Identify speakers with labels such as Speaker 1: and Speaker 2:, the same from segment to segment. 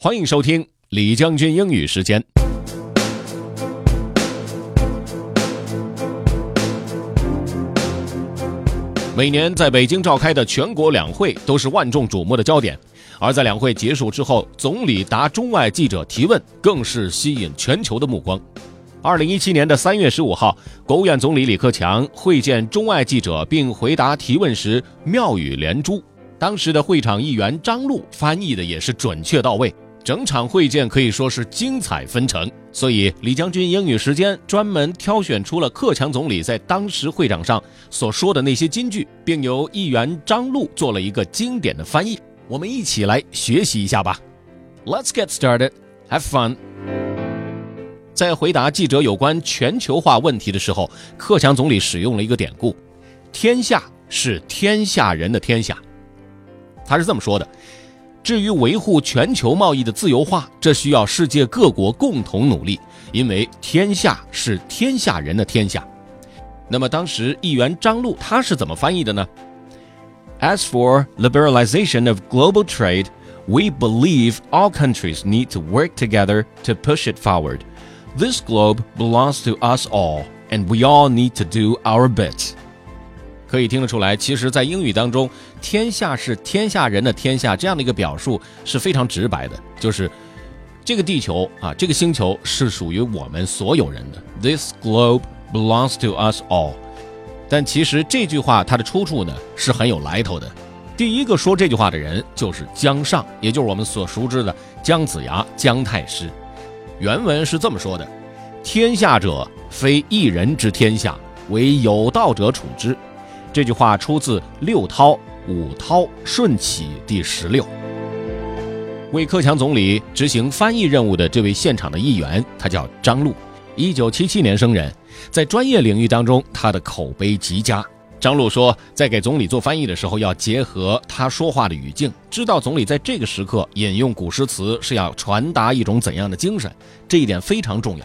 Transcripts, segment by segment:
Speaker 1: 欢迎收听李将军英语时间。每年在北京召开的全国两会都是万众瞩目的焦点，而在两会结束之后，总理答中外记者提问更是吸引全球的目光。二零一七年的三月十五号，国务院总理李克强会见中外记者并回答提问时妙语连珠。当时的会场议员张璐翻译的也是准确到位，整场会见可以说是精彩纷呈。所以李将军英语时间专门挑选出了克强总理在当时会场上所说的那些金句，并由议员张璐做了一个经典的翻译。我们一起来学习一下吧。Let's get started. Have fun. 在回答记者有关全球化问题的时候，克强总理使用了一个典故：“天下是天下人的天下。”他是这么说的。至于维护全球贸易的自由化，这需要世界各国共同努力，因为天下是天下人的天下。那么当时议员张璐他是怎么翻译的呢？As for liberalization of global trade, we believe all countries need to work together to push it forward. This globe belongs to us all, and we all need to do our bit. 可以听得出来，其实，在英语当中，“天下是天下人的天下”这样的一个表述是非常直白的，就是这个地球啊，这个星球是属于我们所有人的。This globe belongs to us all。但其实这句话它的出处呢是很有来头的。第一个说这句话的人就是姜尚，也就是我们所熟知的姜子牙姜太师。原文是这么说的：“天下者，非一人之天下，为有道者处之。”这句话出自六韬《五韬·顺起》第十六。为克强总理执行翻译任务的这位现场的议员，他叫张璐，一九七七年生人，在专业领域当中，他的口碑极佳。张璐说，在给总理做翻译的时候，要结合他说话的语境，知道总理在这个时刻引用古诗词是要传达一种怎样的精神，这一点非常重要。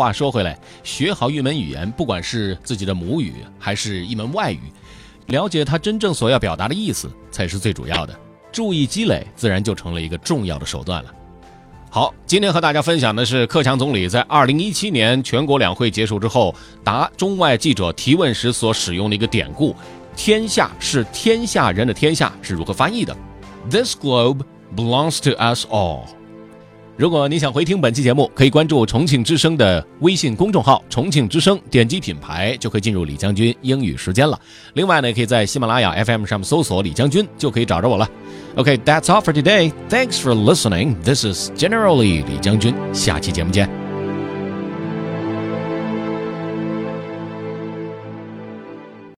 Speaker 1: 话说回来，学好一门语言，不管是自己的母语还是一门外语，了解他真正所要表达的意思才是最主要的。注意积累，自然就成了一个重要的手段了。好，今天和大家分享的是克强总理在二零一七年全国两会结束之后答中外记者提问时所使用的一个典故：“天下是天下人的天下”是如何翻译的？This globe belongs to us all。如果你想回听本期节目，可以关注重庆之声的微信公众号“重庆之声”，点击品牌就可以进入李将军英语时间了。另外呢，也可以在喜马拉雅 FM 上面搜索“李将军”，就可以找着我了。OK，that's all for today. Thanks for listening. This is Generally 李将军，下期节目见。